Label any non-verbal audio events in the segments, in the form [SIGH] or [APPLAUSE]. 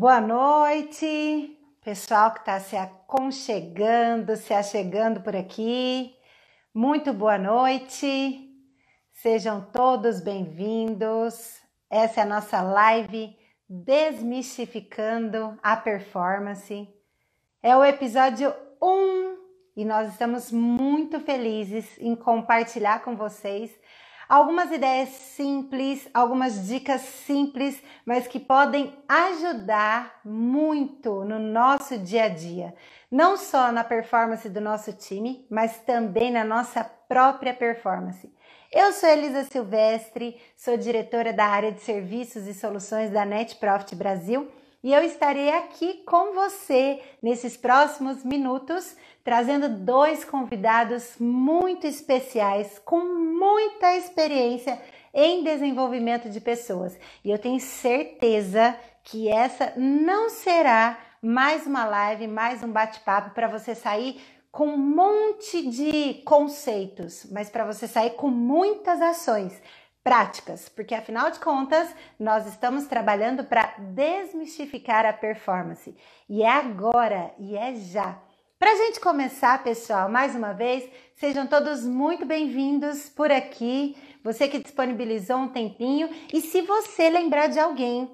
Boa noite, pessoal que está se aconchegando, se achegando por aqui. Muito boa noite, sejam todos bem-vindos. Essa é a nossa live Desmistificando a Performance. É o episódio 1 e nós estamos muito felizes em compartilhar com vocês algumas ideias simples, algumas dicas simples, mas que podem ajudar muito no nosso dia a dia, não só na performance do nosso time, mas também na nossa própria performance. Eu sou Elisa Silvestre, sou diretora da área de serviços e soluções da Net Profit Brasil e eu estarei aqui com você nesses próximos minutos, trazendo dois convidados muito especiais, com muita experiência em desenvolvimento de pessoas. E eu tenho certeza que essa não será mais uma live, mais um bate-papo para você sair com um monte de conceitos, mas para você sair com muitas ações práticas, porque afinal de contas, nós estamos trabalhando para desmistificar a performance. E é agora, e é já. Para a gente começar, pessoal, mais uma vez, sejam todos muito bem-vindos por aqui. Você que disponibilizou um tempinho, e se você lembrar de alguém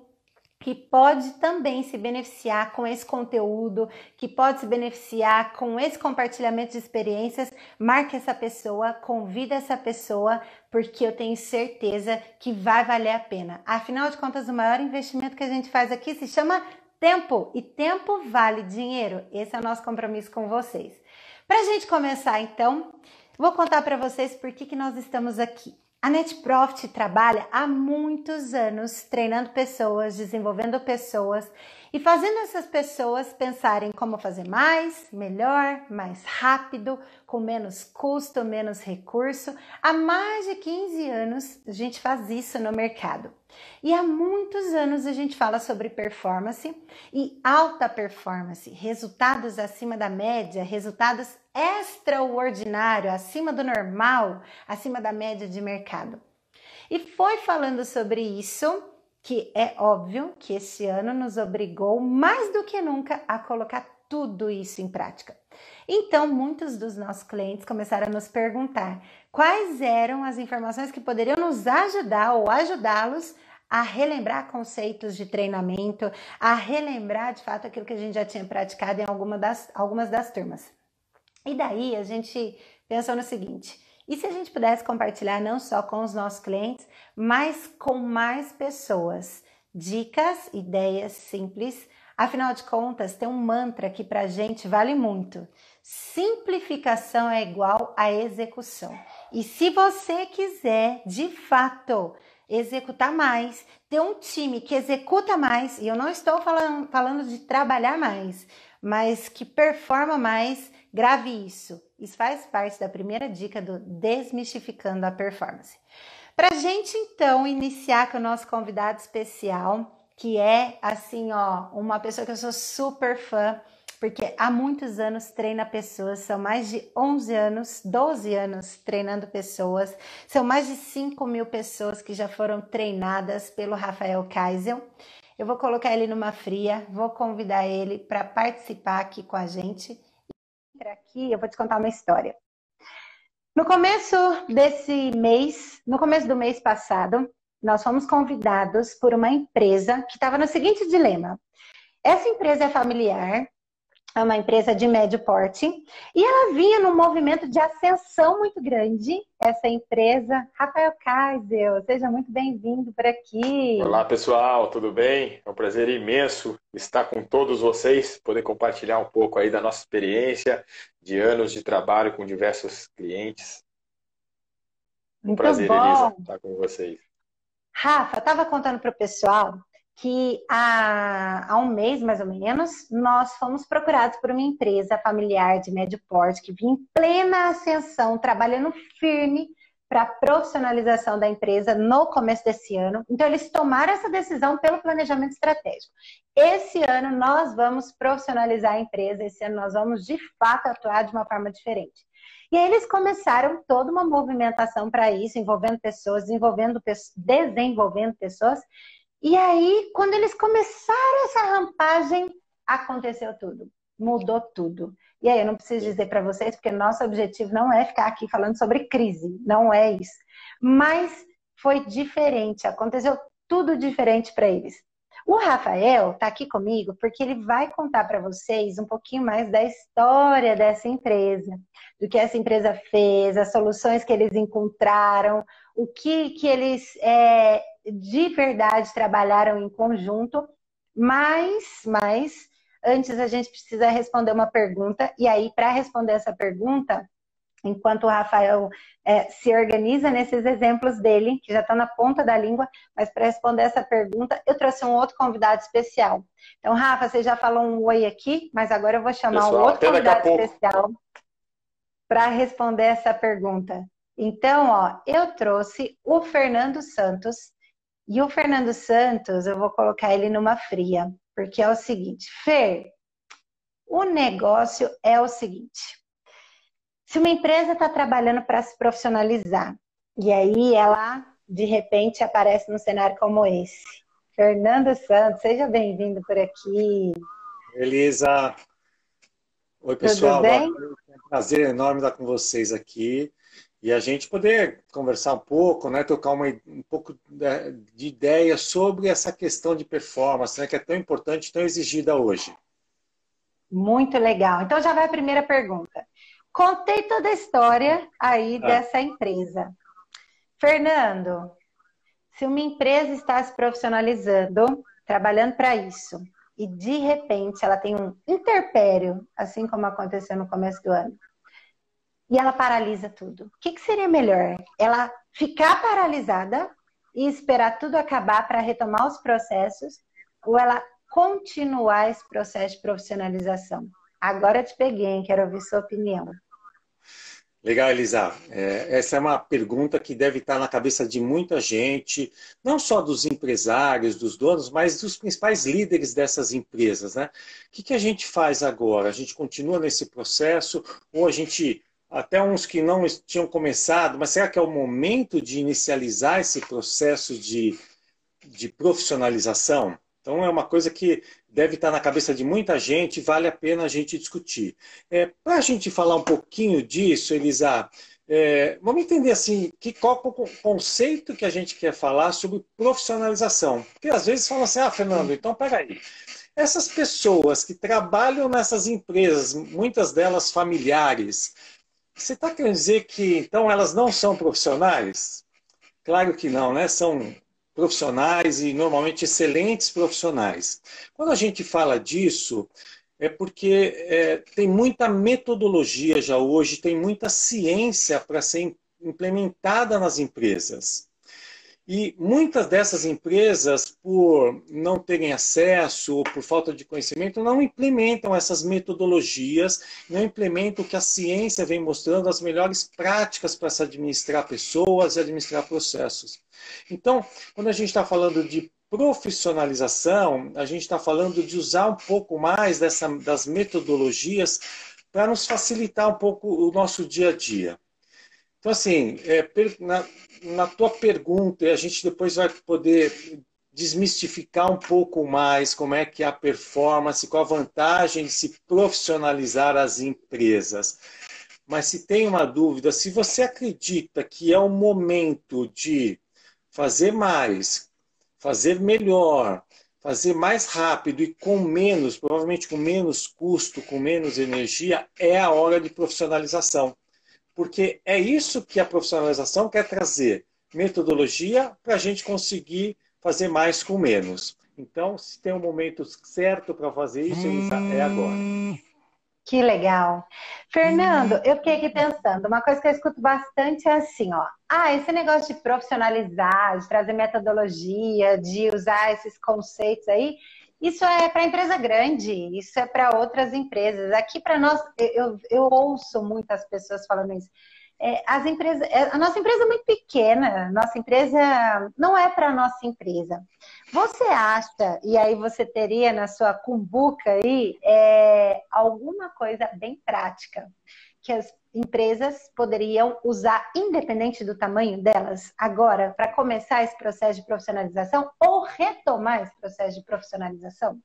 que pode também se beneficiar com esse conteúdo, que pode se beneficiar com esse compartilhamento de experiências, marque essa pessoa, convida essa pessoa, porque eu tenho certeza que vai valer a pena. Afinal de contas, o maior investimento que a gente faz aqui se chama tempo, e tempo vale dinheiro. Esse é o nosso compromisso com vocês. Para a gente começar, então, vou contar para vocês por que, que nós estamos aqui. A NetProfit trabalha há muitos anos treinando pessoas, desenvolvendo pessoas e fazendo essas pessoas pensarem como fazer mais, melhor, mais rápido, com menos custo, menos recurso. Há mais de 15 anos a gente faz isso no mercado. E há muitos anos a gente fala sobre performance e alta performance, resultados acima da média, resultados extraordinário, acima do normal, acima da média de mercado. E foi falando sobre isso que é óbvio que esse ano nos obrigou mais do que nunca a colocar tudo isso em prática. Então, muitos dos nossos clientes começaram a nos perguntar quais eram as informações que poderiam nos ajudar ou ajudá-los a relembrar conceitos de treinamento, a relembrar de fato aquilo que a gente já tinha praticado em alguma das, algumas das turmas. E daí a gente pensou no seguinte: e se a gente pudesse compartilhar não só com os nossos clientes, mas com mais pessoas? Dicas, ideias simples. Afinal de contas, tem um mantra que para a gente vale muito: simplificação é igual a execução. E se você quiser, de fato, executar mais, ter um time que executa mais, e eu não estou falando, falando de trabalhar mais, mas que performa mais, grave isso. Isso faz parte da primeira dica do Desmistificando a Performance. Para a gente então iniciar com o nosso convidado especial, que é assim, ó, uma pessoa que eu sou super fã, porque há muitos anos treina pessoas, são mais de 11 anos, 12 anos treinando pessoas, são mais de 5 mil pessoas que já foram treinadas pelo Rafael Kaisel. Eu vou colocar ele numa fria, vou convidar ele para participar aqui com a gente. Aqui eu vou te contar uma história. No começo desse mês, no começo do mês passado, nós fomos convidados por uma empresa que estava no seguinte dilema. Essa empresa é familiar, é uma empresa de médio porte, e ela vinha num movimento de ascensão muito grande, essa empresa. Rafael Kaisel, seja muito bem-vindo por aqui. Olá, pessoal, tudo bem? É um prazer imenso estar com todos vocês, poder compartilhar um pouco aí da nossa experiência de anos de trabalho com diversos clientes. Um muito prazer, bom. Elisa, estar com vocês. Rafa, estava contando para o pessoal que há, há um mês, mais ou menos, nós fomos procurados por uma empresa familiar de médio porte que vinha em plena ascensão, trabalhando firme para a profissionalização da empresa no começo desse ano. Então, eles tomaram essa decisão pelo planejamento estratégico. Esse ano, nós vamos profissionalizar a empresa, esse ano, nós vamos de fato atuar de uma forma diferente. E aí eles começaram toda uma movimentação para isso, envolvendo pessoas, desenvolvendo, desenvolvendo pessoas, E aí, quando eles começaram essa rampagem, aconteceu tudo. Mudou tudo. E aí, eu não preciso dizer para vocês, porque nosso objetivo não é ficar aqui falando sobre crise, não é isso. Mas foi diferente, aconteceu tudo diferente para eles. O Rafael está aqui comigo porque ele vai contar para vocês um pouquinho mais da história dessa empresa, do que essa empresa fez, as soluções que eles encontraram, o que, que eles é, de verdade trabalharam em conjunto. Mas, mas, antes a gente precisa responder uma pergunta, e aí, para responder essa pergunta, enquanto o Rafael é, se organiza nesses exemplos dele, que já estão na ponta da língua, mas para responder essa pergunta, eu trouxe um outro convidado especial. Então, Rafa, você já falou um oi aqui, mas agora eu vou chamar Pessoal, um outro convidado especial para responder essa pergunta. Então, ó, eu trouxe o Fernando Santos, e o Fernando Santos, eu vou colocar ele numa fria, porque é o seguinte, Fer, o negócio é o seguinte. Se uma empresa está trabalhando para se profissionalizar e aí ela de repente aparece num cenário como esse, Fernando Santos, seja bem-vindo por aqui. Elisa, oi pessoal, é um prazer enorme estar com vocês aqui e a gente poder conversar um pouco, né, tocar uma, um pouco de ideia sobre essa questão de performance, né, que é tão importante, tão exigida hoje. Muito legal. Então já vai a primeira pergunta. Contei toda a história aí ah. dessa empresa. Fernando, se uma empresa está se profissionalizando, trabalhando para isso, e de repente ela tem um interpério, assim como aconteceu no começo do ano, e ela paralisa tudo, o que, que seria melhor? Ela ficar paralisada e esperar tudo acabar para retomar os processos, ou ela continuar esse processo de profissionalização? Agora eu te peguei, hein? quero ouvir sua opinião. Legal, Elisa. É, essa é uma pergunta que deve estar na cabeça de muita gente, não só dos empresários, dos donos, mas dos principais líderes dessas empresas. Né? O que, que a gente faz agora? A gente continua nesse processo ou a gente, até uns que não tinham começado, mas será que é o momento de inicializar esse processo de, de profissionalização? Então é uma coisa que deve estar na cabeça de muita gente, vale a pena a gente discutir. É, Para a gente falar um pouquinho disso, Elisa, é, vamos entender assim, que, qual o conceito que a gente quer falar sobre profissionalização. Porque às vezes falam assim, ah, Fernando, então peraí. Essas pessoas que trabalham nessas empresas, muitas delas familiares, você está querendo dizer que então elas não são profissionais? Claro que não, né? São profissionais e normalmente excelentes profissionais. Quando a gente fala disso, é porque é, tem muita metodologia já hoje, tem muita ciência para ser implementada nas empresas. E muitas dessas empresas, por não terem acesso ou por falta de conhecimento, não implementam essas metodologias, não implementam o que a ciência vem mostrando, as melhores práticas para se administrar pessoas e administrar processos. Então, quando a gente está falando de profissionalização, a gente está falando de usar um pouco mais dessa, das metodologias para nos facilitar um pouco o nosso dia a dia. Então, assim, é, na, na tua pergunta, a gente depois vai poder desmistificar um pouco mais como é que é a performance, qual a vantagem de se profissionalizar as empresas. Mas se tem uma dúvida, se você acredita que é o momento de fazer mais, fazer melhor, fazer mais rápido e com menos, provavelmente com menos custo, com menos energia, é a hora de profissionalização porque é isso que a profissionalização quer trazer metodologia para a gente conseguir fazer mais com menos. Então, se tem um momento certo para fazer isso, é agora. Que legal. Fernando, eu fiquei aqui pensando, uma coisa que eu escuto bastante é assim, ó. Ah, esse negócio de profissionalizar, de trazer metodologia, de usar esses conceitos aí, isso é para empresa grande, isso é para outras empresas. Aqui para nós, eu, eu ouço muitas pessoas falando isso. É, as empresas, é, a nossa empresa é muito pequena, nossa empresa não é para nossa empresa. Você acha, e aí você teria na sua cumbuca aí, é, alguma coisa bem prática que as empresas poderiam usar, independente do tamanho delas, agora, para começar esse processo de profissionalização ou retomar esse processo de profissionalização?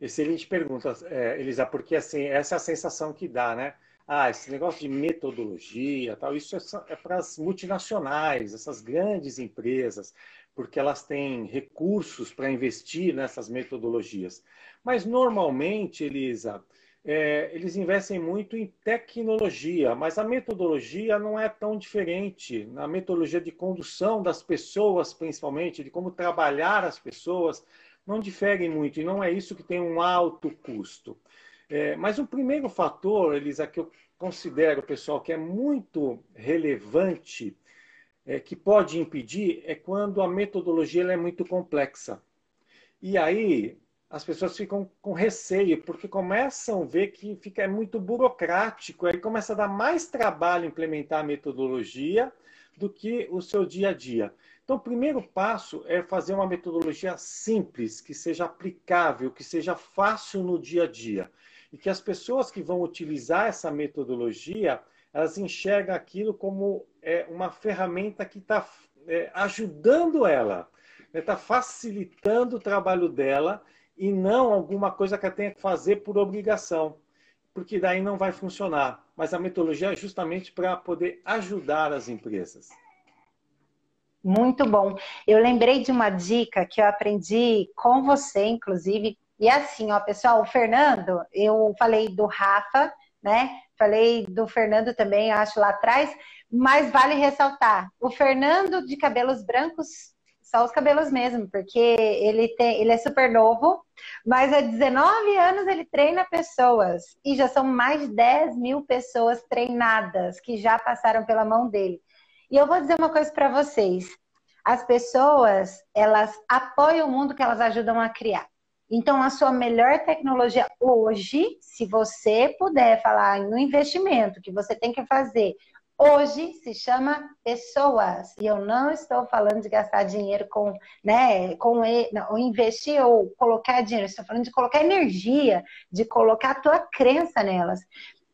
Excelente pergunta, é, Elisa, porque assim, essa é a sensação que dá, né? Ah, esse negócio de metodologia, tal, isso é, é para as multinacionais, essas grandes empresas, porque elas têm recursos para investir nessas metodologias. Mas normalmente, Elisa, é, eles investem muito em tecnologia, mas a metodologia não é tão diferente. Na metodologia de condução das pessoas, principalmente, de como trabalhar as pessoas, não difere muito, e não é isso que tem um alto custo. É, mas o primeiro fator, Elisa, que eu considero, pessoal, que é muito relevante, é, que pode impedir, é quando a metodologia é muito complexa. E aí, as pessoas ficam com receio, porque começam a ver que fica é muito burocrático, aí começa a dar mais trabalho implementar a metodologia do que o seu dia a dia. Então, o primeiro passo é fazer uma metodologia simples, que seja aplicável, que seja fácil no dia a dia. E que as pessoas que vão utilizar essa metodologia, elas enxergam aquilo como é, uma ferramenta que está é, ajudando ela, está né? facilitando o trabalho dela e não alguma coisa que ela tenha que fazer por obrigação, porque daí não vai funcionar. Mas a metodologia é justamente para poder ajudar as empresas. Muito bom. Eu lembrei de uma dica que eu aprendi com você, inclusive. E é assim, ó, pessoal, o Fernando, eu falei do Rafa, né? Falei do Fernando também, acho lá atrás, mas vale ressaltar, o Fernando de cabelos brancos só os cabelos mesmo, porque ele, tem, ele é super novo, mas há 19 anos ele treina pessoas e já são mais de 10 mil pessoas treinadas que já passaram pela mão dele. E eu vou dizer uma coisa para vocês: as pessoas elas apoiam o mundo que elas ajudam a criar. Então, a sua melhor tecnologia hoje, se você puder falar no investimento que você tem que fazer hoje se chama pessoas. E eu não estou falando de gastar dinheiro com, né, com não, investir ou colocar dinheiro, estou falando de colocar energia, de colocar a tua crença nelas.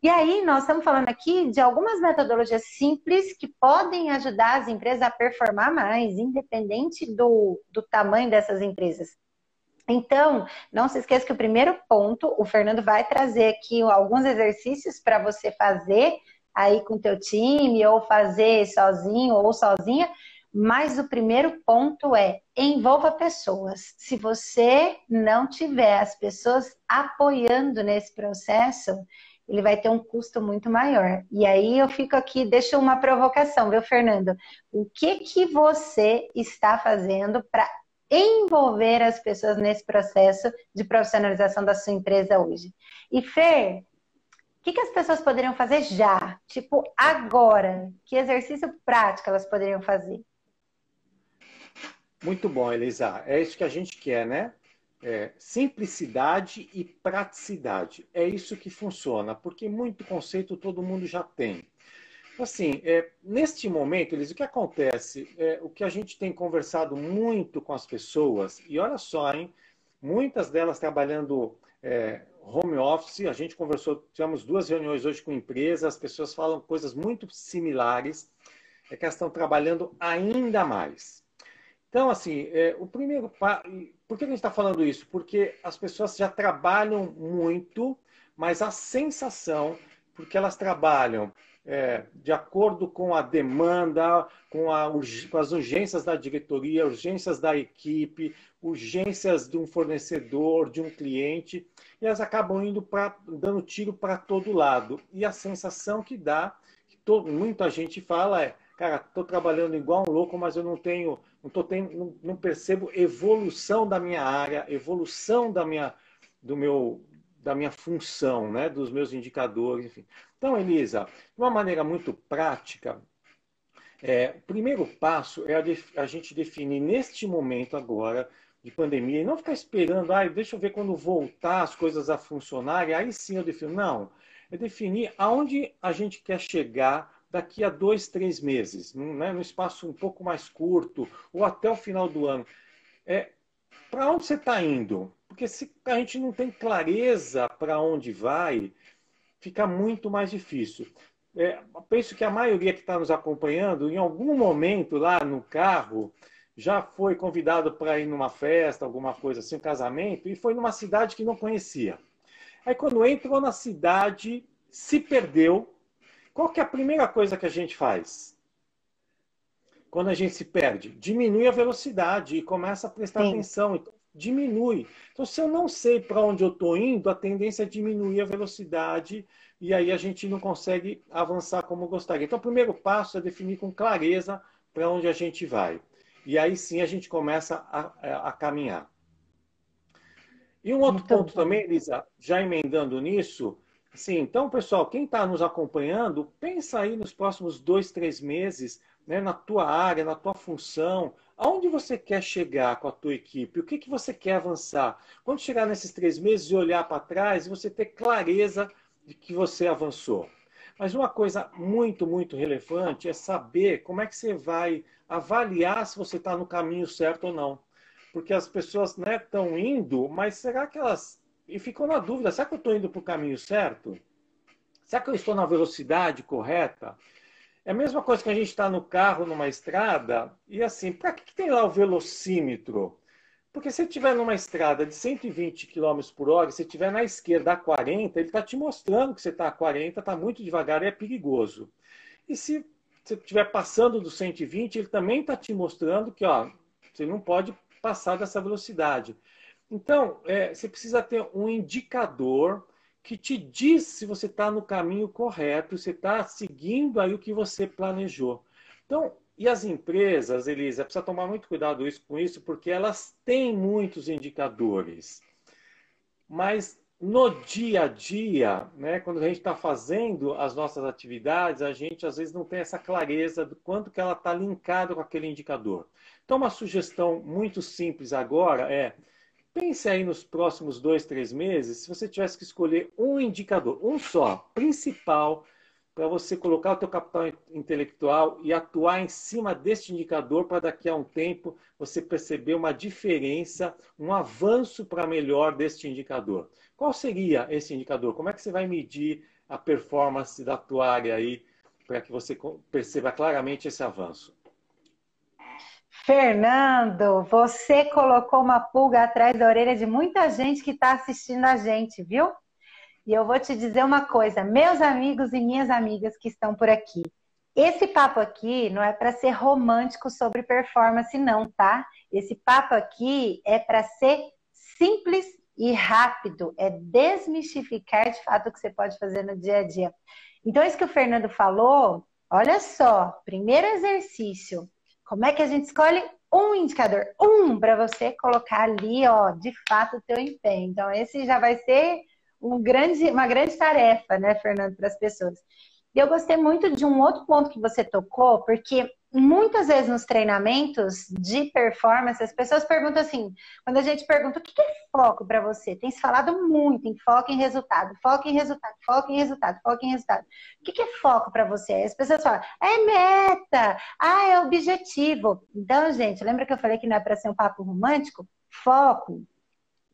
E aí, nós estamos falando aqui de algumas metodologias simples que podem ajudar as empresas a performar mais, independente do, do tamanho dessas empresas. Então, não se esqueça que o primeiro ponto, o Fernando vai trazer aqui alguns exercícios para você fazer aí com teu time ou fazer sozinho ou sozinha, mas o primeiro ponto é envolva pessoas. Se você não tiver as pessoas apoiando nesse processo, ele vai ter um custo muito maior. E aí eu fico aqui, deixo uma provocação, viu, Fernando? O que que você está fazendo para envolver as pessoas nesse processo de profissionalização da sua empresa hoje? E Fer, que, que as pessoas poderiam fazer já? Tipo, agora? Que exercício prático elas poderiam fazer? Muito bom, Elisa. É isso que a gente quer, né? É, simplicidade e praticidade. É isso que funciona, porque muito conceito todo mundo já tem. Assim, é, neste momento, Elisa, o que acontece? É, o que a gente tem conversado muito com as pessoas, e olha só, hein? Muitas delas trabalhando é, home office, a gente conversou, tivemos duas reuniões hoje com empresas, as pessoas falam coisas muito similares, é que elas estão trabalhando ainda mais. Então, assim, é, o primeiro. Por que a gente está falando isso? Porque as pessoas já trabalham muito, mas a sensação, porque elas trabalham é, de acordo com a demanda, com, a, com, as urgências da diretoria, urgências da equipe, urgências de um fornecedor, de um cliente, e elas acabam indo pra, dando tiro para todo lado. E a sensação que dá, que todo, muita gente fala é, cara, estou trabalhando igual um louco, mas eu não tenho, não, tô tendo, não, não percebo evolução da minha área, evolução da minha, do meu, da minha função, né, dos meus indicadores, enfim. Então, Elisa, de uma maneira muito prática, é, o primeiro passo é a, a, gente definir neste momento agora de pandemia e não ficar esperando, ah, deixa eu ver quando voltar as coisas a funcionar, e aí sim eu defino. Não, é definir aonde a gente quer chegar daqui a dois, três meses, né, no espaço um pouco mais curto, ou até o final do ano. É, para onde você está indo? Porque se a gente não tem clareza para onde vai, fica muito mais difícil. É, penso que a maioria que está nos acompanhando, em algum momento lá no carro, já foi convidado para ir numa festa, alguma coisa assim, um casamento, e foi numa cidade que não conhecia. Aí quando entrou na cidade, se perdeu. Qual que é a primeira coisa que a gente faz? Quando a gente se perde, diminui a velocidade e começa a prestar Sim. atenção. Então, diminui. Então, se eu não sei para onde eu estou indo, a tendência é diminuir a velocidade e aí a gente não consegue avançar como gostaria. Então, o primeiro passo é definir com clareza para onde a gente vai. E aí sim a gente começa a, a caminhar. E um outro Muito ponto bom. também, Elisa, já emendando nisso, sim, então, pessoal, quem está nos acompanhando, pensa aí nos próximos dois, três meses, né, na tua área, na tua função, aonde você quer chegar com a tua equipe, o que, que você quer avançar. Quando chegar nesses três meses e olhar para trás, você ter clareza de que você avançou. Mas uma coisa muito, muito relevante é saber como é que você vai avaliar se você está no caminho certo ou não porque as pessoas estão né, indo, mas será que elas. E ficam na dúvida: será que eu estou indo para o caminho certo? Será que eu estou na velocidade correta? É a mesma coisa que a gente está no carro, numa estrada, e assim, para que, que tem lá o velocímetro? Porque se estiver numa estrada de 120 km por hora, se estiver na esquerda a 40, ele está te mostrando que você está a 40, está muito devagar e é perigoso. E se você estiver passando do 120, ele também está te mostrando que ó, você não pode passar dessa velocidade. Então, é, você precisa ter um indicador que te diz se você está no caminho correto, se está seguindo aí o que você planejou. Então, e as empresas, Elisa, precisa tomar muito cuidado com isso, porque elas têm muitos indicadores. Mas no dia a dia, né, quando a gente está fazendo as nossas atividades, a gente às vezes não tem essa clareza do quanto que ela está linkada com aquele indicador. Então, uma sugestão muito simples agora é pense aí nos próximos dois, três meses, se você tivesse que escolher um indicador, um só, principal, para você colocar o teu capital intelectual e atuar em cima deste indicador para daqui a um tempo você perceber uma diferença, um avanço para melhor deste indicador. Qual seria esse indicador? Como é que você vai medir a performance da tua área aí para que você perceba claramente esse avanço? Fernando, você colocou uma pulga atrás da orelha de muita gente que está assistindo a gente, viu? E eu vou te dizer uma coisa, meus amigos e minhas amigas que estão por aqui. Esse papo aqui não é para ser romântico sobre performance, não, tá? Esse papo aqui é para ser simples e rápido, é desmistificar de fato o que você pode fazer no dia a dia. Então, isso que o Fernando falou, olha só, primeiro exercício, como é que a gente escolhe um indicador, um para você colocar ali, ó, de fato o teu empenho. Então esse já vai ser um grande, uma grande tarefa, né, Fernando, para as pessoas. E eu gostei muito de um outro ponto que você tocou, porque muitas vezes nos treinamentos de performance, as pessoas perguntam assim, quando a gente pergunta o que é foco para você, tem se falado muito em foco em resultado, foco em resultado, foco em resultado, foco em resultado. O que é foco para você? As pessoas falam, é meta, ah, é objetivo. Então, gente, lembra que eu falei que não é para ser um papo romântico? Foco,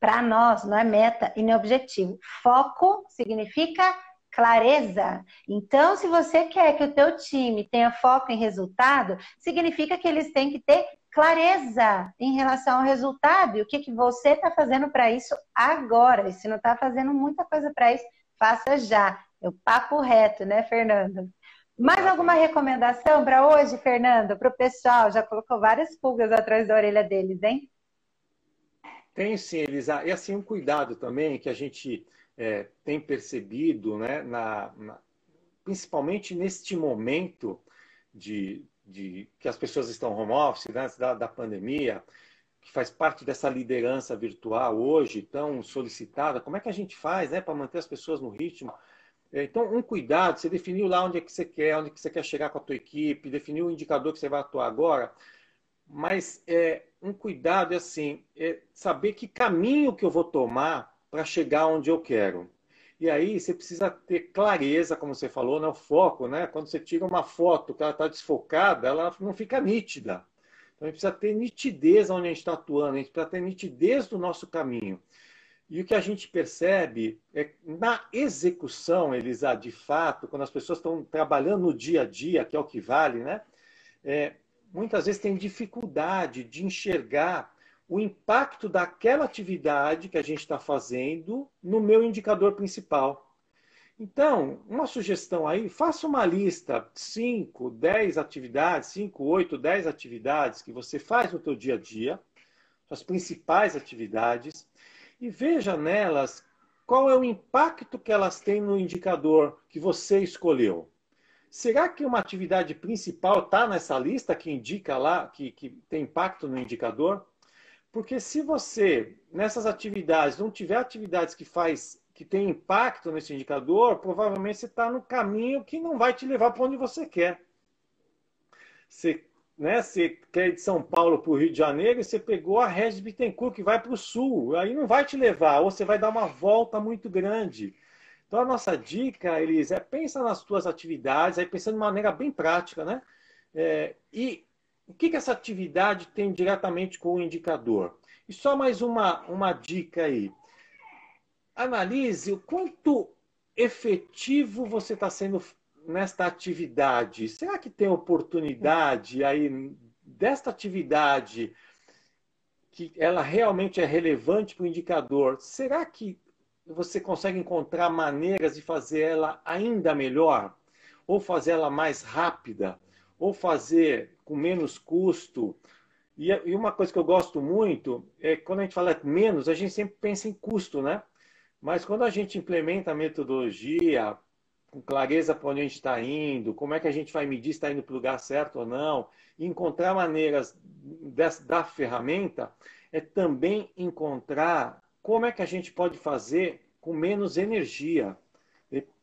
para nós, não é meta e nem objetivo. Foco significa clareza. Então, se você quer que o teu time tenha foco em resultado, significa que eles têm que ter clareza em relação ao resultado e o que, que você está fazendo para isso agora. E se não está fazendo muita coisa para isso, faça já. É o papo reto, né, Fernando? Mais alguma recomendação para hoje, Fernando, para o pessoal? Já colocou várias pulgas atrás da orelha deles, hein? Tem sim, Elisa. E assim, um cuidado também que a gente é, tem percebido, né, na, na, principalmente neste momento de, de, que as pessoas estão home office, né, da, da pandemia, que faz parte dessa liderança virtual hoje tão solicitada, como é que a gente faz né, para manter as pessoas no ritmo? É, então, um cuidado, você definiu lá onde é que você quer, onde é que você quer chegar com a tua equipe, definiu o indicador que você vai atuar agora, mas é, um cuidado é assim, é saber que caminho que eu vou tomar para chegar onde eu quero. E aí você precisa ter clareza, como você falou, né? o foco, né? Quando você tira uma foto que ela está desfocada, ela não fica nítida. Então a gente precisa ter nitidez onde a gente está atuando, a gente precisa ter nitidez do nosso caminho. E o que a gente percebe é na execução, Elisa, de fato, quando as pessoas estão trabalhando no dia a dia, que é o que vale, né? É, muitas vezes tem dificuldade de enxergar o impacto daquela atividade que a gente está fazendo no meu indicador principal. Então, uma sugestão aí, faça uma lista, 5, 10 atividades, 5, 8, 10 atividades que você faz no seu dia a dia, as principais atividades, e veja nelas qual é o impacto que elas têm no indicador que você escolheu. Será que uma atividade principal está nessa lista que indica lá, que, que tem impacto no indicador? Porque se você, nessas atividades, não tiver atividades que faz que tem impacto nesse indicador, provavelmente você está no caminho que não vai te levar para onde você quer. Você né, você quer ir de São Paulo para o Rio de Janeiro e você pegou a Regis Bittencourt, que vai para o sul. Aí não vai te levar, ou você vai dar uma volta muito grande. Então a nossa dica, Elis, é pensa nas tuas atividades, aí pensando de maneira bem prática, né? É, e o que, que essa atividade tem diretamente com o indicador? E só mais uma, uma dica aí. Analise o quanto efetivo você está sendo nesta atividade, será que tem oportunidade aí desta atividade que ela realmente é relevante para o indicador? Será que você consegue encontrar maneiras de fazer ela ainda melhor? Ou fazer ela mais rápida? Ou fazer com menos custo? E uma coisa que eu gosto muito é quando a gente fala menos, a gente sempre pensa em custo, né? Mas quando a gente implementa a metodologia, com clareza para onde a gente está indo, como é que a gente vai medir se está indo para o lugar certo ou não, encontrar maneiras dessa, da ferramenta é também encontrar como é que a gente pode fazer com menos energia.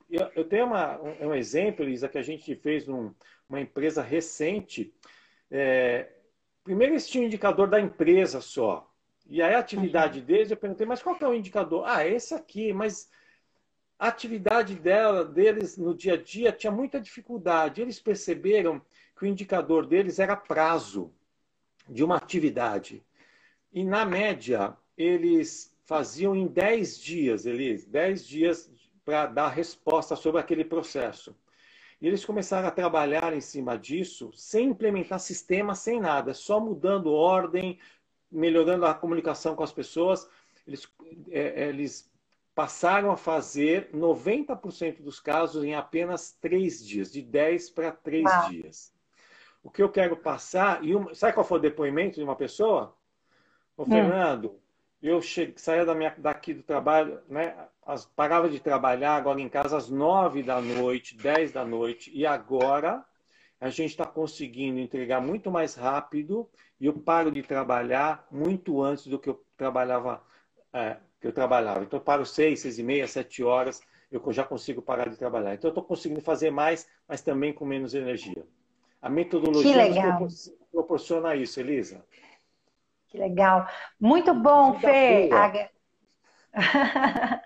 Eu, eu tenho uma, um, um, exemplo, Elisa, que a gente fez numa empresa recente. É, primeiro eles tinham um indicador da empresa só. E aí a atividade uhum. deles, eu perguntei, mas qual que é o indicador? Ah, esse aqui, mas a atividade dela, deles no dia a dia tinha muita dificuldade. Eles perceberam que o indicador deles era prazo de uma atividade. E, na média, eles faziam em 10 dias, eles 10 dias para dar resposta sobre aquele processo. E eles começaram a trabalhar em cima disso, sem implementar sistema, sem nada, só mudando ordem, melhorando a comunicação com as pessoas. Eles, é, eles passaram a fazer 90% dos casos em apenas três dias, de 10 para 3 dias. O que eu quero passar, e uma, sabe qual foi o depoimento de uma pessoa? Ô, hum. Fernando, eu cheguei, saía da minha, daqui do trabalho, né, as, parava de trabalhar agora em casa às 9 da noite, 10 da noite, e agora a gente está conseguindo entregar muito mais rápido e eu paro de trabalhar muito antes do que eu trabalhava é, que eu trabalhava. Então, eu paro seis, seis e meia, sete horas, eu já consigo parar de trabalhar. Então, eu estou conseguindo fazer mais, mas também com menos energia. A metodologia proporciona isso, Elisa. Que legal. Muito bom, Fê. [LAUGHS]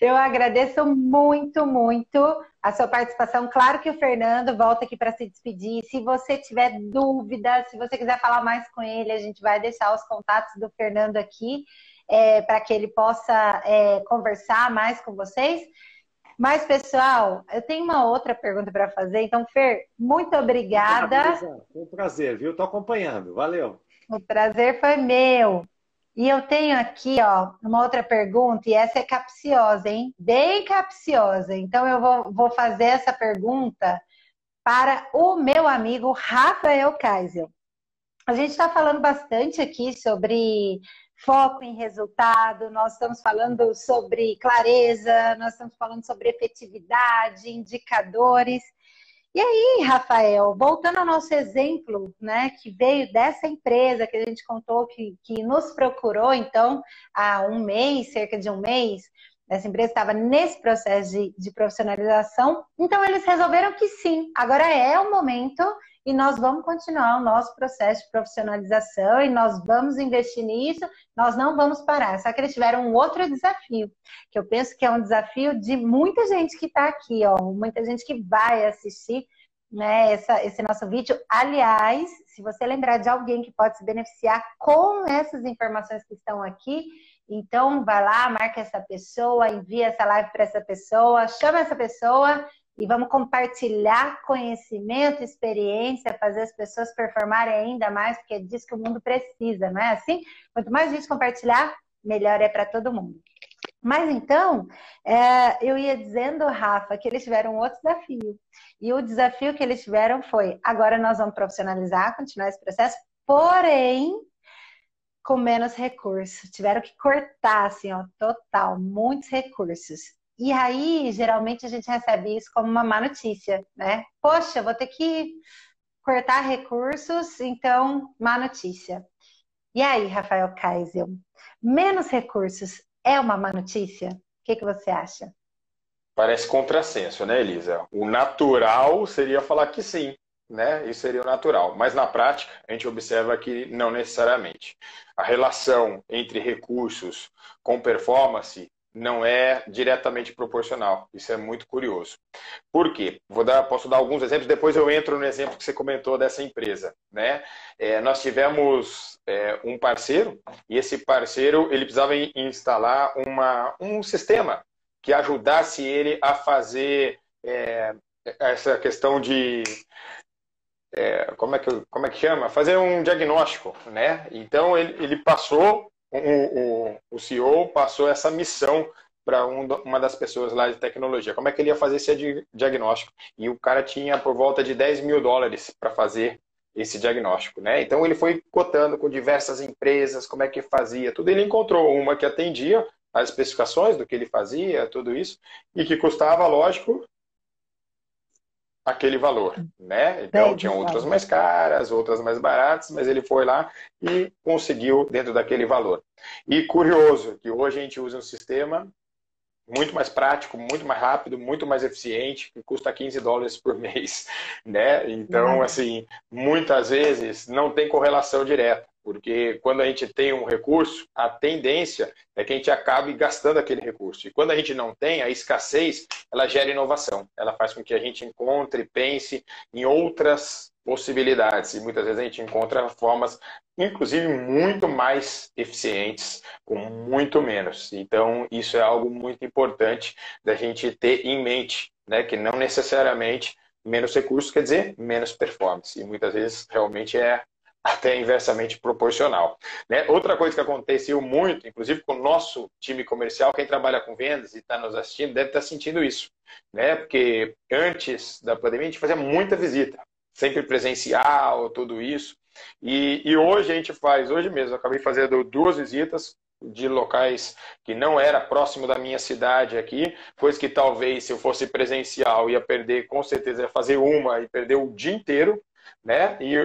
Eu agradeço muito, muito a sua participação. Claro que o Fernando volta aqui para se despedir. Se você tiver dúvida, se você quiser falar mais com ele, a gente vai deixar os contatos do Fernando aqui é, para que ele possa é, conversar mais com vocês. Mas, pessoal, eu tenho uma outra pergunta para fazer. Então, Fer, muito obrigada. Foi um prazer, viu? Estou acompanhando. Valeu. O prazer foi meu. E eu tenho aqui, ó, uma outra pergunta, e essa é capciosa, hein? Bem capciosa. Então, eu vou, vou fazer essa pergunta para o meu amigo Rafael Kaisel. A gente está falando bastante aqui sobre foco em resultado, nós estamos falando sobre clareza, nós estamos falando sobre efetividade, indicadores. E aí, Rafael, voltando ao nosso exemplo, né, que veio dessa empresa que a gente contou que, que nos procurou, então, há um mês, cerca de um mês, essa empresa estava nesse processo de, de profissionalização, então eles resolveram que sim, agora é o momento e nós vamos continuar o nosso processo de profissionalização e nós vamos investir nisso, nós não vamos parar. Só que eles tiveram um outro desafio, que eu penso que é um desafio de muita gente que está aqui, ó, muita gente que vai assistir né, essa, esse nosso vídeo. Aliás, se você lembrar de alguém que pode se beneficiar com essas informações que estão aqui, Então, vai lá, marca essa pessoa, envia essa live para essa pessoa, chama essa pessoa e vamos compartilhar conhecimento, experiência, fazer as pessoas performarem ainda mais, porque é disso que o mundo precisa, não é assim? Quanto mais gente compartilhar, melhor é para todo mundo. Mas então, é, eu ia dizendo, Rafa, que eles tiveram outro desafio. E o desafio que eles tiveram foi: agora nós vamos profissionalizar, continuar esse processo, porém, com menos recursos. Tiveram que cortar, assim, ó, total, muitos recursos. E aí, geralmente, a gente recebe isso como uma má notícia, né? Poxa, vou ter que cortar recursos, então, má notícia. E aí, Rafael Kaisel, menos recursos é uma má notícia? O que, que você acha? Parece contrassenso, né, Elisa? O natural seria falar que sim, né? Isso seria o natural. Mas na prática, a gente observa que não necessariamente. A relação entre recursos com performance não é diretamente proporcional. Isso é muito curioso. Por quê? Vou dar, posso dar alguns exemplos, depois eu entro no exemplo que você comentou dessa empresa. Né? É, nós tivemos é, um parceiro e esse parceiro ele precisava instalar uma, um sistema que ajudasse ele a fazer é, essa questão de é, como, é que, como é que chama? Fazer um diagnóstico, né? Então ele, ele passou o, o, o CEO passou essa missão para um, uma das pessoas lá de tecnologia. Como é que ele ia fazer esse diagnóstico? E o cara tinha por volta de 10 mil dólares para fazer esse diagnóstico, né? Então ele foi cotando com diversas empresas como é que fazia, tudo. Ele encontrou uma que atendia as especificações do que ele fazia, tudo isso, e que custava, lógico, aquele valor, né? Então tinha outras mais caras, outras mais baratas, mas ele foi lá e conseguiu dentro daquele valor. E curioso que hoje a gente usa um sistema muito mais prático, muito mais rápido, muito mais eficiente, que custa 15 dólares por mês, [LAUGHS] né? Então, assim, muitas vezes não tem correlação direta. Porque quando a gente tem um recurso, a tendência é que a gente acabe gastando aquele recurso. E quando a gente não tem, a escassez, ela gera inovação. Ela faz com que a gente encontre, pense em outras possibilidades. E muitas vezes a gente encontra formas, inclusive, muito mais eficientes, com muito menos. Então, isso é algo muito importante da gente ter em mente, né? que não necessariamente menos recursos quer dizer menos performance. E muitas vezes realmente é até inversamente proporcional. Né? Outra coisa que aconteceu muito, inclusive com o nosso time comercial, quem trabalha com vendas e está nos assistindo, deve estar tá sentindo isso. Né? Porque antes da pandemia a gente fazia muita visita, sempre presencial, tudo isso. E, e hoje a gente faz, hoje mesmo, acabei fazendo duas visitas de locais que não era próximo da minha cidade aqui, coisa que talvez se eu fosse presencial ia perder, com certeza ia fazer uma e perder o dia inteiro, né? E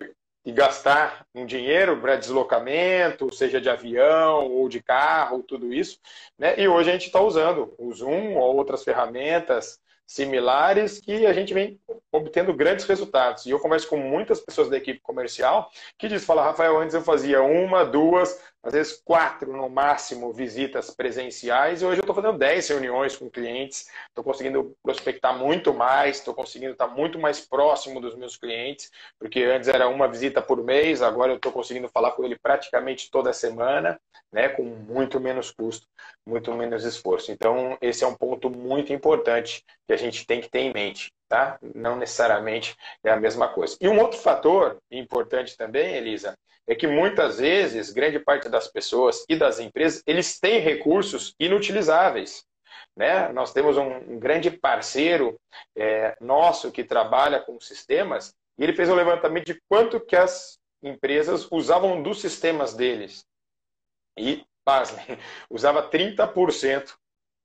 e gastar um dinheiro para deslocamento, seja de avião ou de carro, tudo isso. Né? E hoje a gente está usando o Zoom ou outras ferramentas similares que a gente vem obtendo grandes resultados. E eu converso com muitas pessoas da equipe comercial que dizem, fala, Rafael, antes eu fazia uma, duas, às vezes quatro no máximo visitas presenciais, e hoje eu estou fazendo dez reuniões com clientes, estou conseguindo prospectar muito mais, estou conseguindo estar muito mais próximo dos meus clientes, porque antes era uma visita por mês, agora eu estou conseguindo falar com ele praticamente toda semana, né, com muito menos custo, muito menos esforço. Então, esse é um ponto muito importante que a gente tem que ter em mente tá? Não necessariamente é a mesma coisa. E um outro fator importante também, Elisa, é que muitas vezes, grande parte das pessoas e das empresas, eles têm recursos inutilizáveis. Né? Nós temos um, grande parceiro é, nosso que trabalha com sistemas e ele fez um levantamento de quanto que as empresas usavam dos sistemas deles. E, pasmem, [LAUGHS] usava 30%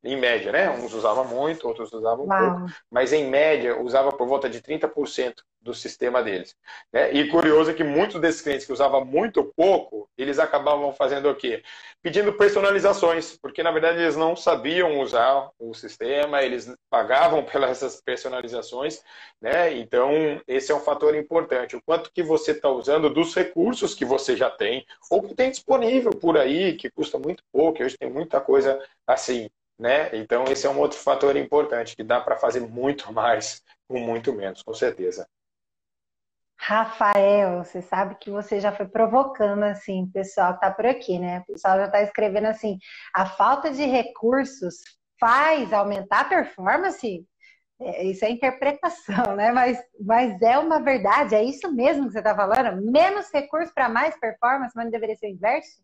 em média, né? Uns usavam muito, outros usavam Uau. pouco, mas em média usava por volta de 30% do sistema deles. Né? E curioso é que muitos desses clientes que usavam muito pouco, eles acabavam fazendo o quê? Pedindo personalizações, porque na verdade eles não sabiam usar o sistema, eles pagavam [LAUGHS] pelas personalizações, né? Então esse é um fator importante. O quanto que você está usando dos recursos que você já tem, ou que tem disponível por aí, que custa muito pouco, hoje tem muita coisa assim né? Então, esse é um outro fator importante, que dá para fazer muito [LAUGHS] mais com muito menos, com certeza. Rafael, você sabe que você já foi provocando assim, o pessoal que tá por aqui, né? O pessoal já está escrevendo assim: a falta de recursos faz aumentar a performance? É, isso é interpretação, né? Mas, mas é uma verdade, é isso mesmo que você está falando? Menos recursos para mais performance, mas não deveria ser o inverso?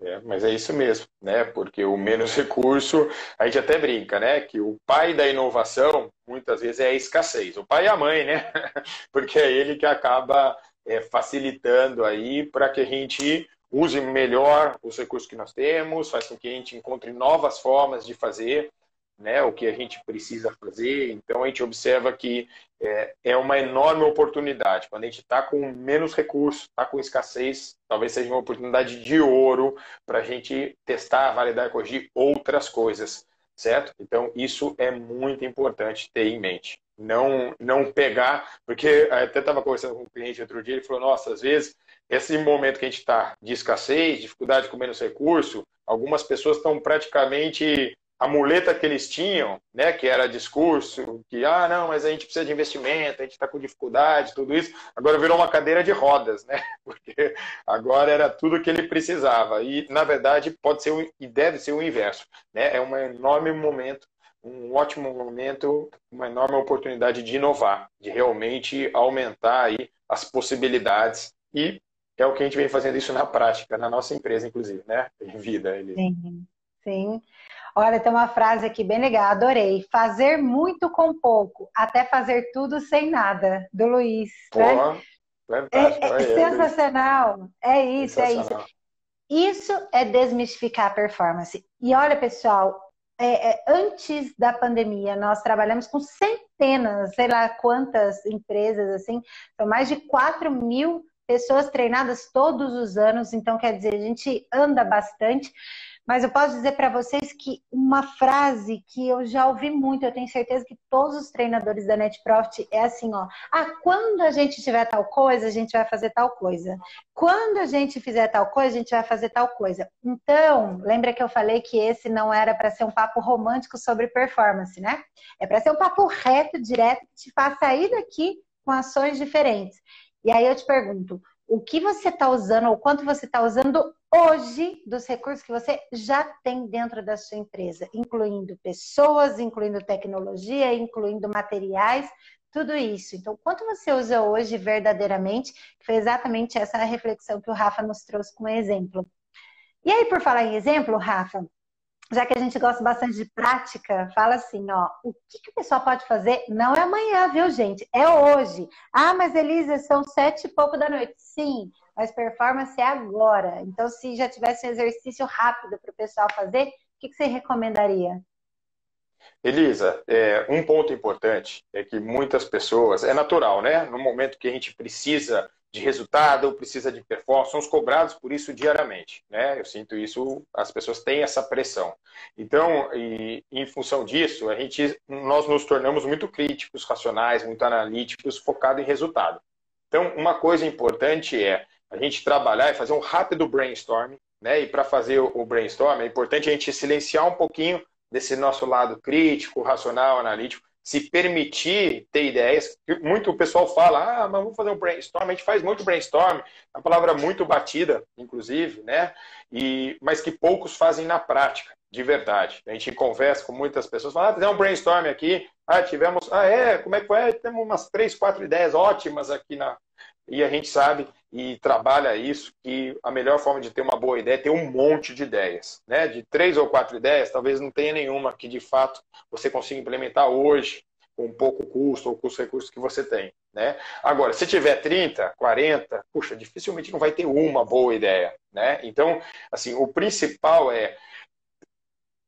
É, mas é isso mesmo, né? Porque o menos [LAUGHS] recurso, a gente até brinca, né? Que o pai da inovação, muitas vezes, é a escassez. O pai e a mãe, né? [LAUGHS] Porque é ele que acaba é, facilitando aí para que a gente use melhor os recursos que nós temos, faz com que a gente encontre novas formas de fazer né, o que a gente precisa fazer. Então, a gente observa que é, é uma enorme oportunidade. Quando a gente está com menos recursos, está com escassez, talvez seja uma oportunidade de ouro para a gente testar, validar e corrigir outras coisas, certo? Então, isso é muito importante ter em mente. Não, não pegar, porque até estava conversando com um cliente outro dia, ele falou, nossa, às vezes, esse momento que a gente está de escassez, dificuldade com menos recurso, algumas pessoas estão praticamente a muleta que eles tinham, né, que era discurso, que, ah, não, mas a gente precisa de investimento, a gente está com dificuldade, tudo isso, agora virou uma cadeira de rodas, né, [LAUGHS] porque agora era tudo que ele precisava. E, na verdade, pode ser e deve ser o inverso, né, é um enorme momento, um ótimo momento, uma enorme oportunidade de inovar, de realmente aumentar aí as possibilidades e é o que a gente vem fazendo isso na prática, na nossa empresa, inclusive, né, em vida. Ele... Sim, sim. Olha, tem uma frase aqui bem legal, adorei. Fazer muito com pouco, até fazer tudo sem nada, do Luiz. Né? é, é, é sensacional. É isso, sensacional. é isso. Isso é desmistificar a performance. E olha, pessoal, é, é, antes da pandemia, nós trabalhamos com centenas, sei lá quantas empresas, assim, são mais de 4 mil pessoas treinadas todos os anos, então quer dizer, a gente anda bastante. Mas eu posso dizer para vocês que uma frase que eu já ouvi muito, eu tenho certeza que todos os treinadores da Net Profit é assim, ó. Ah, quando a gente tiver tal coisa, a gente vai fazer tal coisa. Quando a gente fizer tal coisa, a gente vai fazer tal coisa. Então, lembra que eu falei que esse não era para ser um papo romântico sobre performance, né? É para ser um papo reto, direto, que te faça sair daqui com ações diferentes. E aí eu te pergunto, o que você está usando ou quanto você está usando hoje dos recursos que você já tem dentro da sua empresa, incluindo pessoas, incluindo tecnologia, incluindo materiais, tudo isso. Então, quanto você usa hoje verdadeiramente? Foi exatamente essa reflexão que o Rafa nos trouxe como exemplo. E aí, por falar em exemplo, Rafa, já que a gente gosta bastante de prática, fala assim, ó, o que, que o pessoal pode fazer? Não é amanhã, viu, gente? É hoje. Ah, mas Elisa, são sete e pouco da noite. Sim, mas performance é agora. Então, se já tivesse um exercício rápido para o pessoal fazer, o que, que você recomendaria? Elisa, é, um ponto importante é que muitas pessoas, é natural, né? No momento que a gente precisa de resultado, precisa de performance, somos cobrados por isso diariamente, né? Eu sinto isso, as pessoas têm essa pressão. Então, e, em função disso, a gente, nós nos tornamos muito críticos, racionais, muito analíticos, focados em resultado. Então, uma coisa importante é a gente trabalhar e fazer um rápido brainstorm, né? E para fazer o brainstorm é importante a gente silenciar um pouquinho desse nosso lado crítico, racional, analítico, se permitir ter ideias. Muito o pessoal fala, ah, mas vamos fazer um brainstorm. A gente faz muito brainstorm, uma palavra muito batida, inclusive, né? E, mas que poucos fazem na prática, de verdade. A gente conversa com muitas pessoas, fala, ah, fizer um brainstorm aqui. Ah, tivemos, ah, é, como é que foi? Temos umas três, quatro ideias ótimas aqui na. E a gente sabe e trabalha isso, que a melhor forma de ter uma boa ideia é ter um monte de ideias. Né? De três ou quatro ideias, talvez não tenha nenhuma que de fato você consiga implementar hoje, com pouco custo ou com os recursos que você tem. Né? Agora, se tiver 30, 40, puxa, dificilmente não vai ter uma boa ideia. Né? Então, assim, o principal é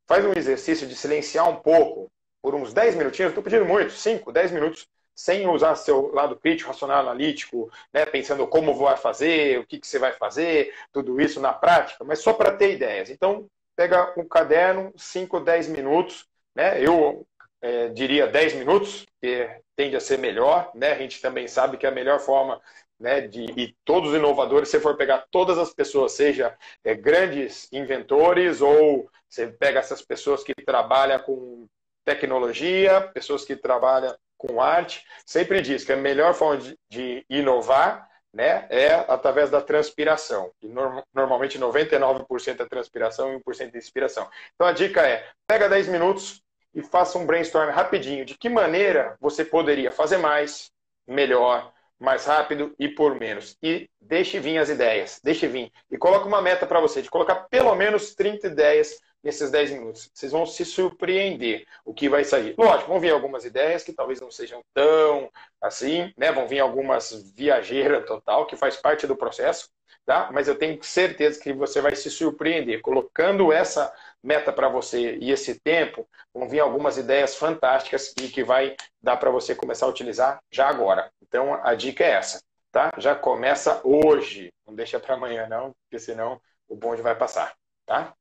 faz um exercício de silenciar um pouco por uns 10 minutinhos, estou pedindo muito, 5, 10 minutos, sem usar seu lado crítico, racional, analítico, né, pensando como vai fazer, o que, que você vai fazer, tudo isso na prática, mas só para ter ideias. Então, pega um caderno, 5, 10 minutos, né, eu é, diria 10 minutos, que tende a ser melhor, né, a gente também sabe que a melhor forma né, de, e todos os inovadores, se for pegar todas as pessoas, seja é, grandes inventores ou você pega essas pessoas que trabalham com tecnologia, pessoas que trabalham com arte, sempre diz que a melhor forma de, de inovar né, é através da transpiração. E no, normalmente 99% é transpiração e 1% de inspiração. Então a dica é: pega 10 minutos e faça um brainstorm rapidinho de que maneira você poderia fazer mais, melhor, mais rápido e por menos. E deixe vir as ideias, deixe vir. E coloque uma meta para você de colocar pelo menos 30 ideias nesses 10 minutos. Vocês vão se surpreender o que vai sair. Lógico, vão vir algumas ideias que talvez não sejam tão assim, né? Vão vir algumas viajeiras total, que faz parte do processo, tá? Mas eu tenho certeza que você vai se surpreender. Colocando essa meta para você e esse tempo, vão vir algumas ideias fantásticas e que vai dar para você começar a utilizar já agora. Então, a dica é essa, tá? Já começa hoje. Não deixa para amanhã, não, porque senão o bonde vai passar, tá?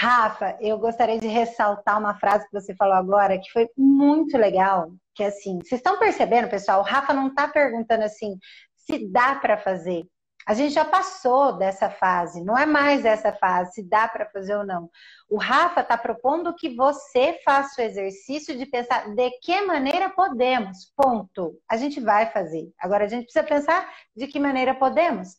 Rafa, eu gostaria de ressaltar uma frase que você falou agora que foi muito legal, que é assim, vocês estão percebendo, pessoal? O Rafa não está perguntando assim se dá para fazer. A gente já passou dessa fase, não é mais essa fase, se dá para fazer ou não. O Rafa está propondo que você faça o exercício de pensar de que maneira podemos, ponto. A gente vai fazer. Agora a gente precisa pensar de que maneira podemos.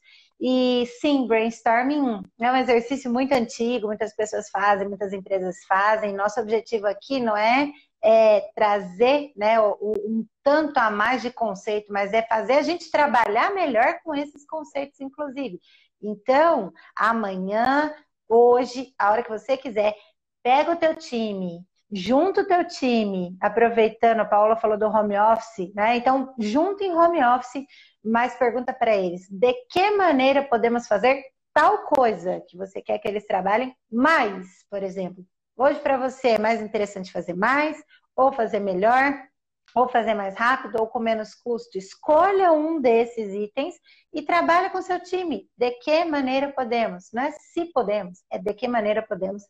E sim, brainstorming é um exercício muito antigo, muitas pessoas fazem, muitas empresas fazem. Nosso objetivo aqui não é, é trazer né, um tanto a mais de conceito, mas é fazer a gente trabalhar melhor com esses conceitos, inclusive. Então, amanhã, hoje, a hora que você quiser, pega o teu time, junta o teu time, aproveitando, a Paula falou do home office, né? Então, junto em home office, mas pergunta para eles: de que maneira podemos fazer tal coisa que você quer que eles trabalhem mais, por exemplo? Hoje para você é mais interessante fazer mais, ou fazer melhor, ou fazer mais rápido, ou com menos custo. Escolha um desses itens e trabalhe com seu time. De que maneira podemos? Não é se podemos, é de que maneira podemos.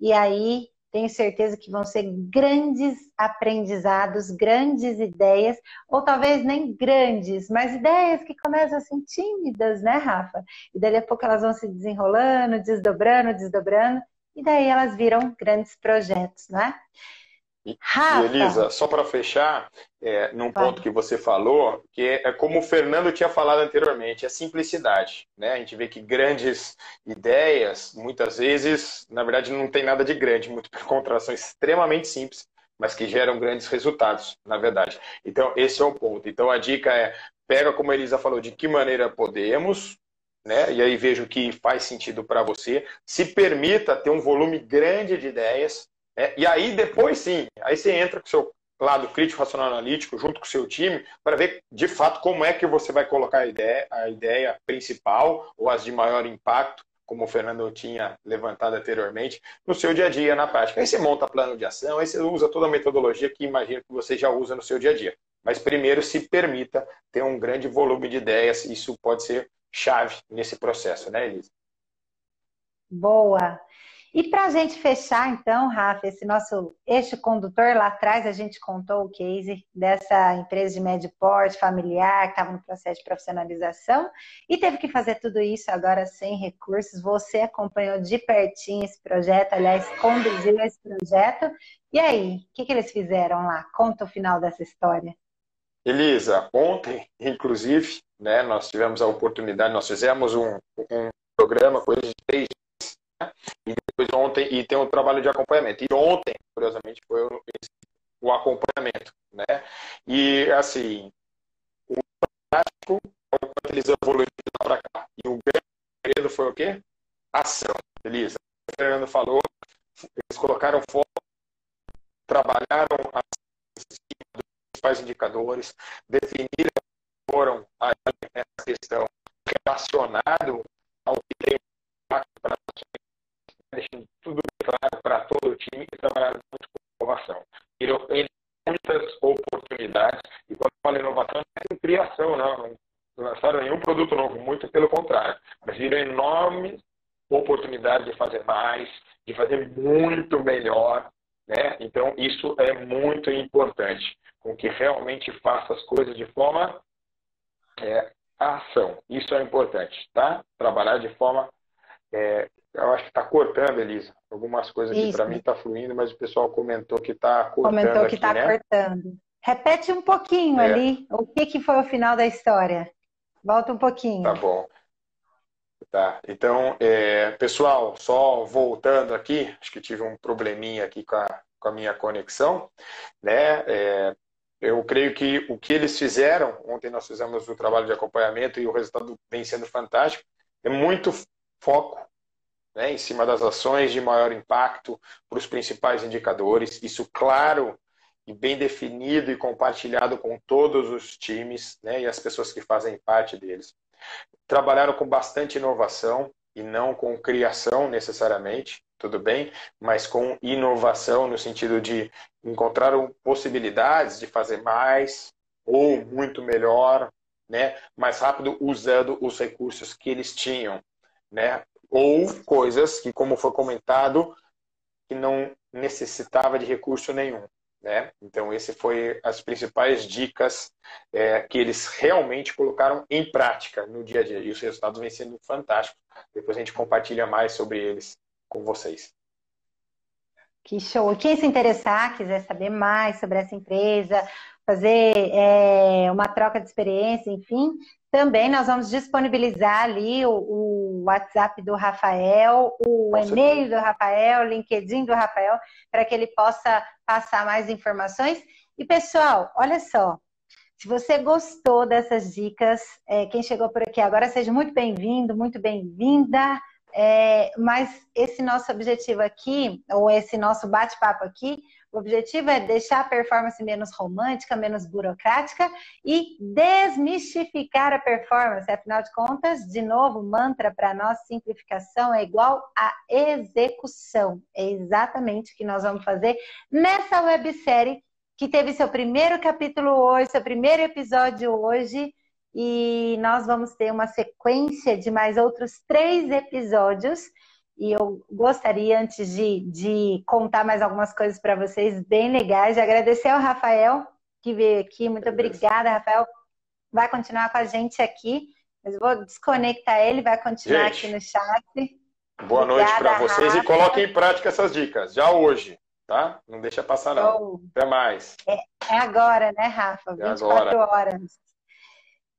E aí tenho certeza que vão ser grandes aprendizados, grandes ideias, ou talvez nem grandes, mas ideias que começam assim tímidas, né, Rafa? E daí a pouco elas vão se desenrolando, desdobrando, desdobrando, e daí elas viram grandes projetos, né? E, Rafa. Elisa, só para fechar, é, num Vai. ponto que você falou, que é, é, como o Fernando tinha falado anteriormente, é simplicidade. Né? A gente vê que grandes ideias, muitas vezes, na verdade, não tem nada de grande, muito pelo contrário, são extremamente simples, mas que geram grandes resultados, na verdade. Então, esse é o ponto. Então, a dica é, pega como a Elisa falou, de que maneira podemos, né? E aí veja o que faz sentido para você. Se permita ter um volume grande de ideias, é, e aí depois sim, aí você entra com o seu lado crítico, racional, analítico, junto com o seu time, para ver de fato como é que você vai colocar a ideia, a ideia principal ou as de maior impacto, como o Fernando tinha levantado anteriormente, no seu dia a dia, na prática. Aí você monta plano de ação, aí você usa toda a metodologia que imagino que você já usa no seu dia a dia. Mas primeiro se permita ter um grande volume de ideias, isso pode ser chave nesse processo, né, Elisa? Boa! E para a gente fechar, então, Rafa, esse nosso eixo condutor, lá atrás a gente contou o case dessa empresa de médio porte, familiar, que estava no processo de profissionalização e teve que fazer tudo isso agora sem recursos. Você acompanhou de pertinho esse projeto, aliás, conduziu esse projeto. E aí, o que, que eles fizeram lá? Conta o final dessa história. Elisa, ontem, inclusive, né, nós tivemos a oportunidade, nós fizemos um, um programa, coisa de três e depois ontem, e tem um trabalho de acompanhamento. E ontem, curiosamente, foi o, o acompanhamento, né? E, assim, o prático é o quanto eles evoluíram para cá. E o grande segredo foi o quê? Ação. Elisa, o Fernando falou, eles colocaram foco, trabalharam as principais indicadores, definiram foram a questão relacionado ao que tem impacto para deixando tudo claro para todo o time e trabalhar muito com inovação. Ele muitas oportunidades, e quando fala inovação, não é criação, não. Não lançaram nenhum produto novo, muito pelo contrário. Mas viram enormes oportunidades de fazer mais, de fazer muito melhor. Né? Então, isso é muito importante, com que realmente faça as coisas de forma é, ação. Isso é importante, tá? Trabalhar de forma é, eu acho que está cortando, Elisa. Algumas coisas aqui para mim está fluindo, mas o pessoal comentou que está cortando. Comentou que está né? cortando. Repete um pouquinho é. ali o que, que foi o final da história. Volta um pouquinho. Tá bom. Tá. Então, é, pessoal, só voltando aqui, acho que tive um probleminha aqui com a, com a minha conexão, né? É, eu creio que o que eles fizeram, ontem nós fizemos o trabalho de acompanhamento e o resultado vem sendo fantástico, é muito foco né, em cima das ações de maior impacto para os principais indicadores, isso claro e bem definido e compartilhado com todos os times né, e as pessoas que fazem parte deles. Trabalharam com bastante inovação e não com criação necessariamente, tudo bem, mas com inovação no sentido de encontrar possibilidades de fazer mais ou muito melhor, né, mais rápido usando os recursos que eles tinham, né, ou coisas que, como foi comentado, que não necessitava de recurso nenhum. Né? Então, esse foi as principais dicas é, que eles realmente colocaram em prática no dia a dia. E os resultados vêm sendo fantásticos. Depois a gente compartilha mais sobre eles com vocês. Que show! Quem se interessar, quiser saber mais sobre essa empresa, fazer é, uma troca de experiência, enfim, também nós vamos disponibilizar ali o, o WhatsApp do Rafael, o e-mail do Rafael, o LinkedIn do Rafael, para que ele possa passar mais informações. E pessoal, olha só, se você gostou dessas dicas, é, quem chegou por aqui agora, seja muito bem-vindo, muito bem-vinda. É, mas esse nosso objetivo aqui, ou esse nosso bate-papo aqui, o objetivo é deixar a performance menos romântica, menos burocrática e desmistificar a performance. Afinal de contas, de novo, mantra para nós, simplificação é igual a execução. É exatamente o que nós vamos fazer nessa websérie que teve seu primeiro capítulo hoje, seu primeiro episódio hoje. E nós vamos ter uma sequência de mais outros três episódios e eu gostaria, antes de, de contar mais algumas coisas para vocês bem legais, de agradecer ao Rafael que veio aqui. Muito obrigada, Rafael. Vai continuar com a gente aqui, mas vou desconectar ele, vai continuar gente, aqui no chat. Boa obrigada, noite para vocês Rafa. e coloquem em prática essas dicas, já hoje, tá? Não deixa passar, não. Oh. Até mais. É, é, agora, né, Rafa? 24 é agora. horas.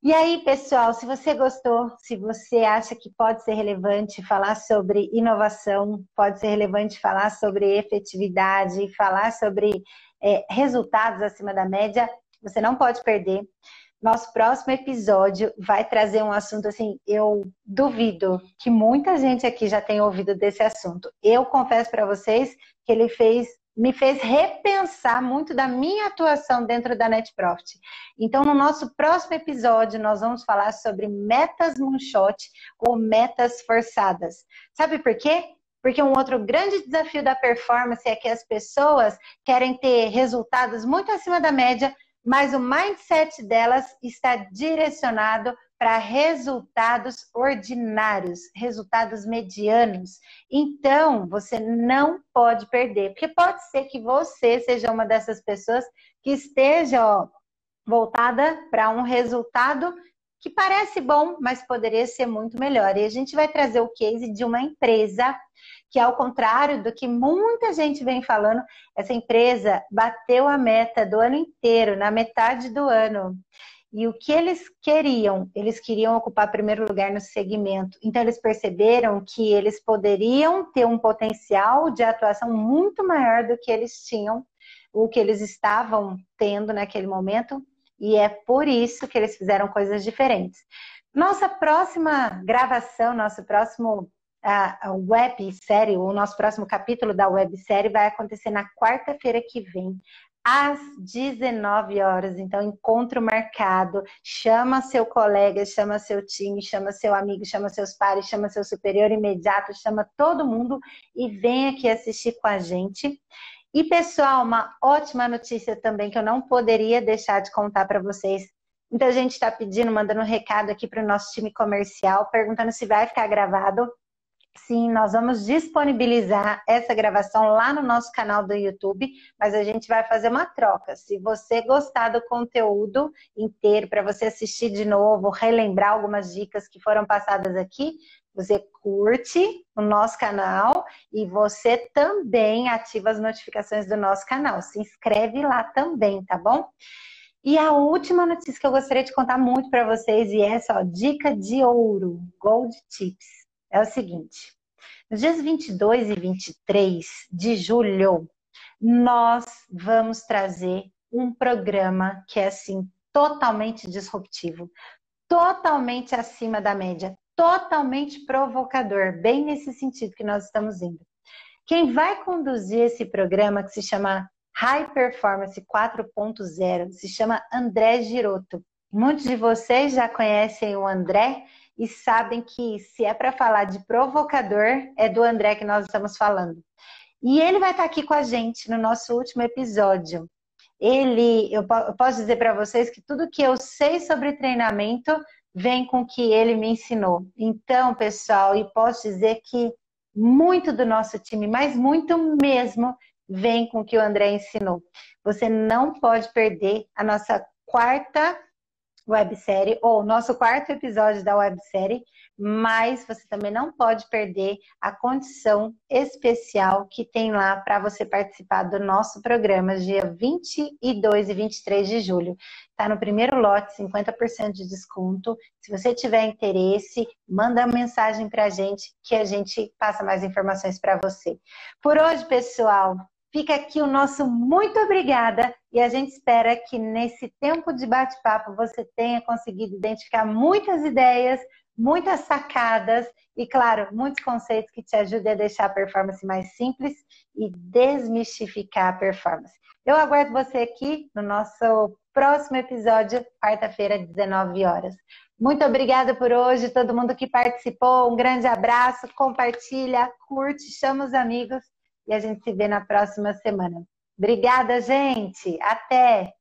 E aí, pessoal, se você gostou, se você acha que pode ser relevante falar sobre inovação, pode ser relevante falar sobre efetividade, falar sobre é, resultados acima da média, você não pode perder. Nosso próximo episódio vai trazer um assunto assim, eu duvido que muita gente aqui já tenha ouvido desse assunto. Eu confesso para vocês que ele fez me fez repensar muito da minha atuação dentro da Net Profit. Então, no nosso próximo episódio, nós vamos falar sobre metas moonshot ou metas forçadas. Sabe por quê? Porque um outro grande desafio da performance é que as pessoas querem ter resultados muito acima da média, mas o mindset delas está direcionado para resultados ordinários, resultados medianos. Então, você não pode perder, porque pode ser que você seja uma dessas pessoas que esteja ó, voltada para um resultado que parece bom, mas poderia ser muito melhor. E a gente vai trazer o case de uma empresa que, ao contrário do que muita gente vem falando, essa empresa bateu a meta do ano inteiro, na metade do ano. E o que eles queriam? Eles queriam ocupar primeiro lugar no segmento. Então, eles perceberam que eles poderiam ter um potencial de atuação muito maior do que eles tinham, o que eles estavam tendo naquele momento. E é por isso que eles fizeram coisas diferentes. Nossa próxima gravação, nosso próximo a websérie, o nosso próximo capítulo da websérie vai acontecer na quarta-feira que vem, às 19 horas. Então, encontro marcado. Chama seu colega, chama seu time, chama seu amigo, chama seus pares, chama seu superior imediato, chama todo mundo e vem aqui assistir com a gente. E, pessoal, uma ótima notícia também que eu não poderia deixar de contar para vocês. Muita gente está pedindo, mandando um recado aqui para o nosso time comercial, perguntando se vai ficar gravado. Sim, nós vamos disponibilizar essa gravação lá no nosso canal do YouTube, mas a gente vai fazer uma troca. Se você gostar do conteúdo inteiro, para você assistir de novo, relembrar algumas dicas que foram passadas aqui, você curte o nosso canal e você também ativa as notificações do nosso canal. Se inscreve lá também, tá bom? E a última notícia que eu gostaria de contar muito para vocês, e essa, ó, dica de ouro, Gold Tips é o seguinte: nos dias 22 e 23 de julho, nós vamos trazer um programa que é assim totalmente disruptivo, totalmente acima da média, totalmente provocador, bem nesse sentido que nós estamos indo. Quem vai conduzir esse programa que se chama High Performance 4.0 se chama André Giroto. Muitos de vocês já conhecem o André, e sabem que se é para falar de provocador, é do André que nós estamos falando. E ele vai estar aqui com a gente no nosso último episódio. Ele, eu, posso dizer para vocês que tudo que eu sei sobre treinamento vem com o que ele me ensinou. Então, pessoal, e posso dizer que muito do nosso time, mas muito mesmo, vem com o que o André ensinou. Você não pode perder a nossa quarta websérie, ou nosso quarto episódio da websérie, mas você também não pode perder a condição especial que tem lá para você participar do nosso programa, dia 22 e 23 de julho. Está no primeiro lote, 50% de desconto. Se você tiver interesse, manda mensagem para a gente que a gente passa mais informações para você. Por hoje, pessoal, Fica aqui o nosso muito obrigada e a gente espera que nesse tempo de bate-papo você tenha conseguido identificar muitas ideias, muitas sacadas e, claro, muitos conceitos que te ajudem a deixar a performance mais simples e desmistificar a performance. Eu aguardo você aqui no nosso próximo episódio, quarta-feira, 19 horas. Muito obrigada por hoje, todo mundo que participou. Um grande abraço, compartilha, curte, chama os amigos e a gente se vê na próxima semana. Obrigada, gente. Até!